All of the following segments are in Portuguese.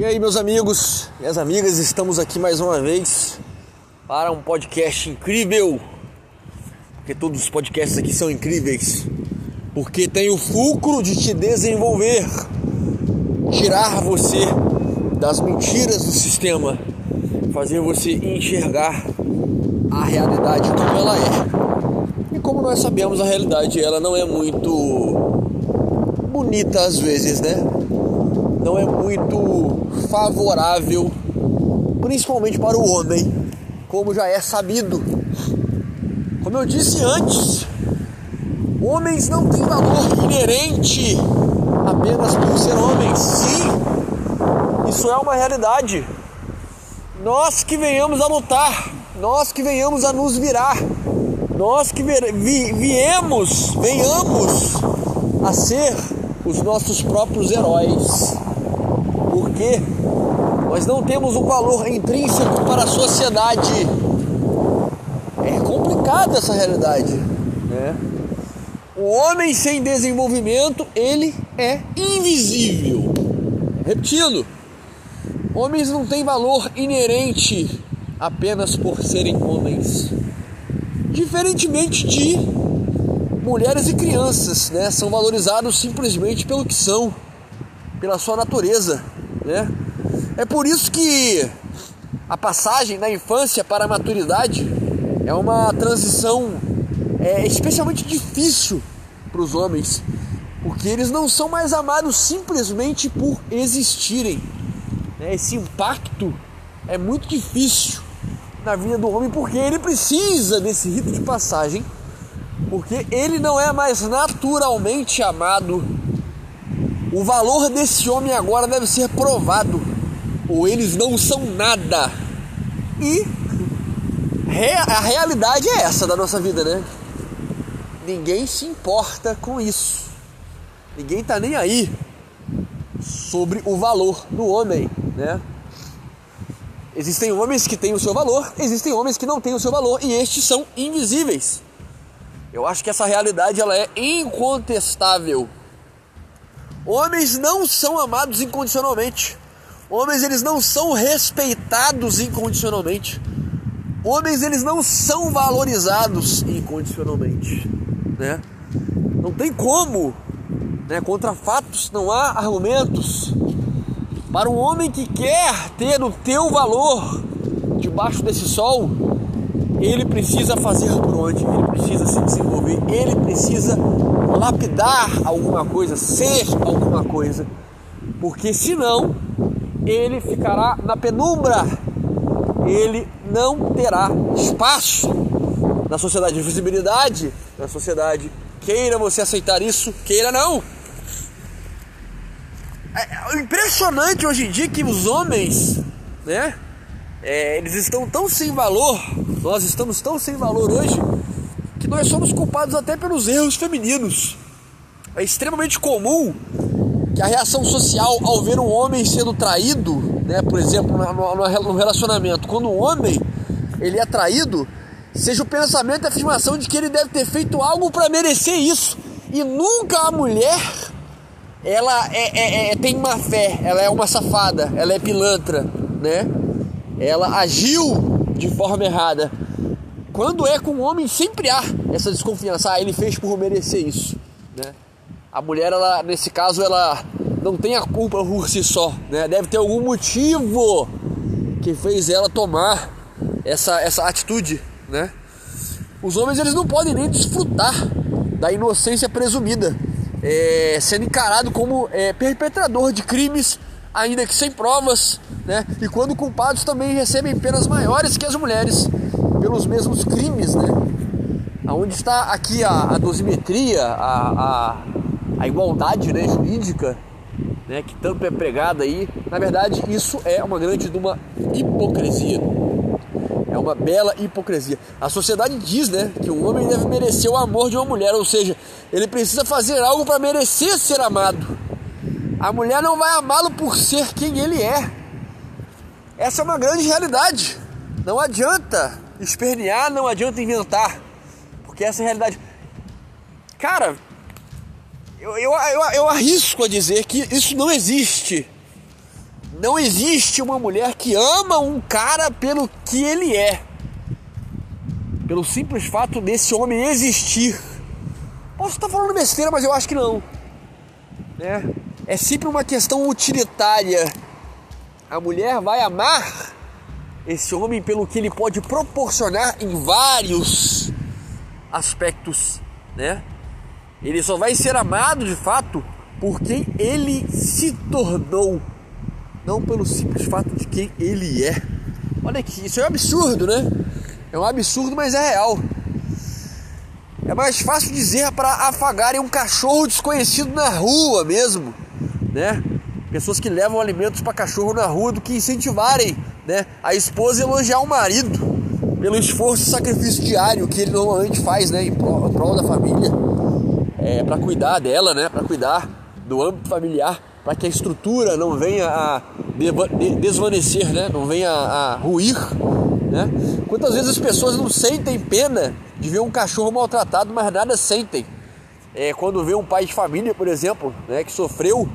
E aí, meus amigos, minhas amigas, estamos aqui mais uma vez para um podcast incrível. Porque todos os podcasts aqui são incríveis. Porque tem o fulcro de te desenvolver, tirar você das mentiras do sistema, fazer você enxergar a realidade como ela é. E como nós sabemos, a realidade ela não é muito bonita às vezes, né? Não é muito favorável, principalmente para o homem, como já é sabido. Como eu disse antes, homens não têm valor inerente apenas por ser homens. Sim, isso é uma realidade. Nós que venhamos a lutar, nós que venhamos a nos virar, nós que vi, viemos, venhamos a ser os nossos próprios heróis. Porque nós não temos um valor intrínseco para a sociedade. É complicada essa realidade, né? O homem sem desenvolvimento, ele é invisível. Repetindo, homens não têm valor inerente apenas por serem homens. Diferentemente de mulheres e crianças, né, são valorizados simplesmente pelo que são, pela sua natureza, né? É por isso que a passagem da infância para a maturidade é uma transição é, especialmente difícil para os homens, porque eles não são mais amados simplesmente por existirem. Né? Esse impacto é muito difícil na vida do homem porque ele precisa desse rito de passagem porque ele não é mais naturalmente amado. O valor desse homem agora deve ser provado, ou eles não são nada. E a realidade é essa da nossa vida, né? Ninguém se importa com isso. Ninguém tá nem aí sobre o valor do homem, né? Existem homens que têm o seu valor, existem homens que não têm o seu valor e estes são invisíveis. Eu acho que essa realidade ela é incontestável. Homens não são amados incondicionalmente. Homens eles não são respeitados incondicionalmente. Homens eles não são valorizados incondicionalmente, né? Não tem como, né? Contra fatos não há argumentos. Para um homem que quer ter o teu valor debaixo desse sol, ele precisa fazer por onde, ele precisa se desenvolver, ele precisa lapidar alguma coisa, ser alguma coisa, porque senão ele ficará na penumbra, ele não terá espaço na sociedade de visibilidade, na sociedade. Queira você aceitar isso, queira não. É, é impressionante hoje em dia que os homens, né? É, eles estão tão sem valor, nós estamos tão sem valor hoje, que nós somos culpados até pelos erros femininos. É extremamente comum que a reação social ao ver um homem sendo traído, né, por exemplo, no, relacionamento, quando um homem ele é traído, seja o pensamento e a afirmação de que ele deve ter feito algo para merecer isso. E nunca a mulher ela é, é, é, tem má fé, ela é uma safada, ela é pilantra, né? ela agiu de forma errada. Quando é com o homem, sempre há essa desconfiança. Ah, ele fez por merecer isso. Né? A mulher, ela, nesse caso, ela não tem a culpa por si só. Né? Deve ter algum motivo que fez ela tomar essa, essa atitude. Né? Os homens eles não podem nem desfrutar da inocência presumida, é, sendo encarado como é, perpetrador de crimes ainda que sem provas, né? E quando culpados também recebem penas maiores que as mulheres pelos mesmos crimes, né? Aonde está aqui a, a dosimetria, a, a, a igualdade né, jurídica, né, que tanto é pregada aí. Na verdade, isso é uma grande uma hipocrisia. É uma bela hipocrisia. A sociedade diz, né, que um homem deve merecer o amor de uma mulher, ou seja, ele precisa fazer algo para merecer ser amado. A mulher não vai amá-lo por ser quem ele é. Essa é uma grande realidade. Não adianta espernear, não adianta inventar. Porque essa é a realidade. Cara, eu, eu, eu, eu arrisco a dizer que isso não existe. não existe uma mulher que ama um cara pelo que ele é. Pelo simples fato desse homem existir. Posso estar falando besteira, mas eu acho que não. Né? É sempre uma questão utilitária. A mulher vai amar esse homem pelo que ele pode proporcionar em vários aspectos, né? Ele só vai ser amado de fato por quem ele se tornou, não pelo simples fato de quem ele é. Olha que isso é um absurdo, né? É um absurdo, mas é real. É mais fácil dizer para afagarem um cachorro desconhecido na rua mesmo, né? Pessoas que levam alimentos para cachorro na rua do que incentivarem, né, a esposa elogiar o marido pelo esforço e sacrifício diário que ele normalmente faz, né, em prol, em prol da família, é, para cuidar dela, né, para cuidar do âmbito familiar, para que a estrutura não venha a desvanecer, né, não venha a ruir, né? Quantas vezes as pessoas não sentem pena de ver um cachorro maltratado, mas nada sentem. É, quando vê um pai de família, por exemplo, né, que sofreu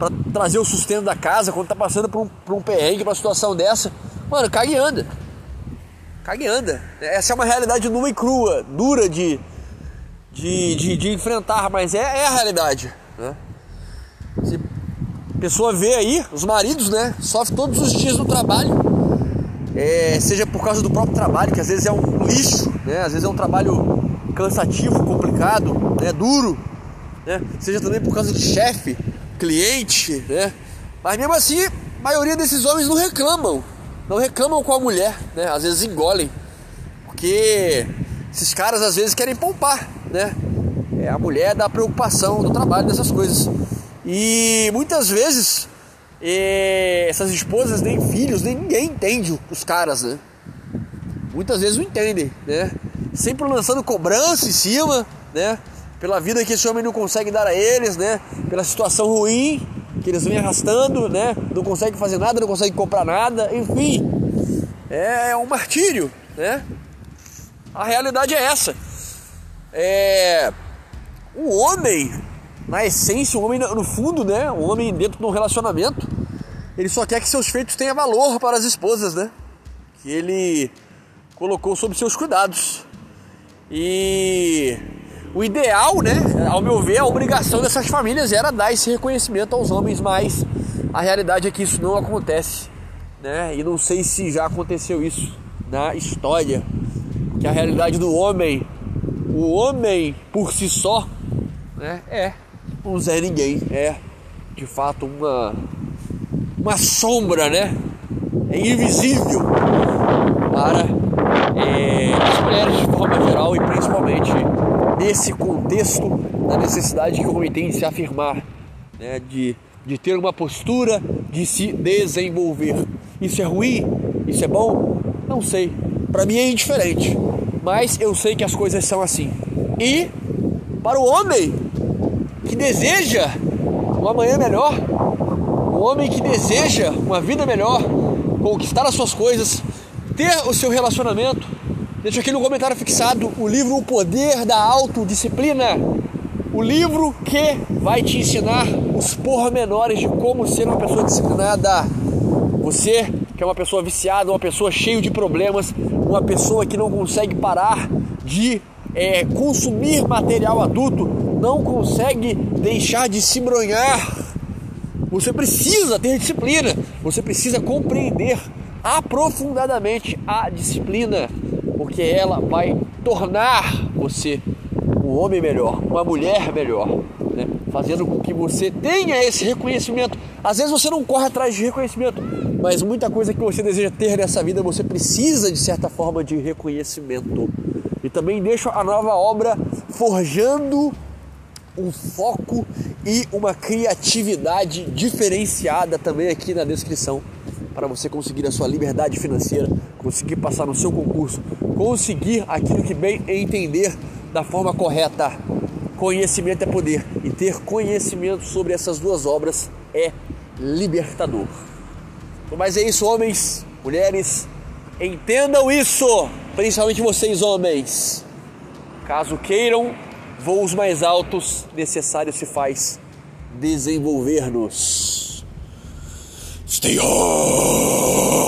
para trazer o sustento da casa, quando tá passando por um, por um perrengue, uma situação dessa, mano, cague e anda cague anda. Essa é uma realidade nua e crua, dura de, de, de, de enfrentar, mas é, é, a realidade. Né? Se a pessoa vê aí, os maridos, né, sofrem todos os dias no trabalho, é, seja por causa do próprio trabalho, que às vezes é um lixo, né, às vezes é um trabalho cansativo, complicado, né, duro, né, seja também por causa de chefe, cliente, né, mas mesmo assim, a maioria desses homens não reclamam, não reclamam com a mulher, né? Às vezes engolem. Porque esses caras às vezes querem poupar, né? É a mulher da preocupação, do trabalho, dessas coisas. E muitas vezes é, essas esposas nem filhos, nem ninguém entende os caras, né? Muitas vezes não entendem, né? Sempre lançando cobrança em cima, né? Pela vida que esse homem não consegue dar a eles, né? Pela situação ruim que eles vêm arrastando, né? Não conseguem fazer nada, não conseguem comprar nada, enfim. É um martírio, né? A realidade é essa. É o homem, na essência, o homem no fundo, né? O homem dentro de um relacionamento, ele só quer que seus feitos tenham valor para as esposas, né? Que ele colocou sob seus cuidados. E o ideal, né, ao meu ver, a obrigação dessas famílias era dar esse reconhecimento aos homens, mas a realidade é que isso não acontece, né? E não sei se já aconteceu isso na história, que a realidade do homem, o homem por si só, né, é um Zé Ninguém, é de fato uma uma sombra, né? É invisível para é, as mulheres de forma geral e principalmente nesse contexto da necessidade que o homem tem de se afirmar, né, de, de ter uma postura, de se desenvolver. Isso é ruim? Isso é bom? Não sei. Para mim é indiferente, mas eu sei que as coisas são assim. E para o homem que deseja um amanhã melhor, o homem que deseja uma vida melhor, conquistar as suas coisas, ter o seu relacionamento, Deixa aqui no comentário fixado o livro O Poder da Autodisciplina. O livro que vai te ensinar os pormenores de como ser uma pessoa disciplinada. Você que é uma pessoa viciada, uma pessoa cheia de problemas, uma pessoa que não consegue parar de é, consumir material adulto, não consegue deixar de se bronhar. Você precisa ter disciplina, você precisa compreender aprofundadamente a disciplina porque ela vai tornar você um homem melhor, uma mulher melhor, né? fazendo com que você tenha esse reconhecimento. Às vezes você não corre atrás de reconhecimento, mas muita coisa que você deseja ter nessa vida você precisa de certa forma de reconhecimento. E também deixo a nova obra forjando um foco e uma criatividade diferenciada também aqui na descrição para você conseguir a sua liberdade financeira, conseguir passar no seu concurso, conseguir aquilo que bem entender da forma correta. Conhecimento é poder e ter conhecimento sobre essas duas obras é libertador. Mas é isso, homens, mulheres, entendam isso, principalmente vocês, homens. Caso queiram voos mais altos, necessário se faz desenvolver-nos. Stay home.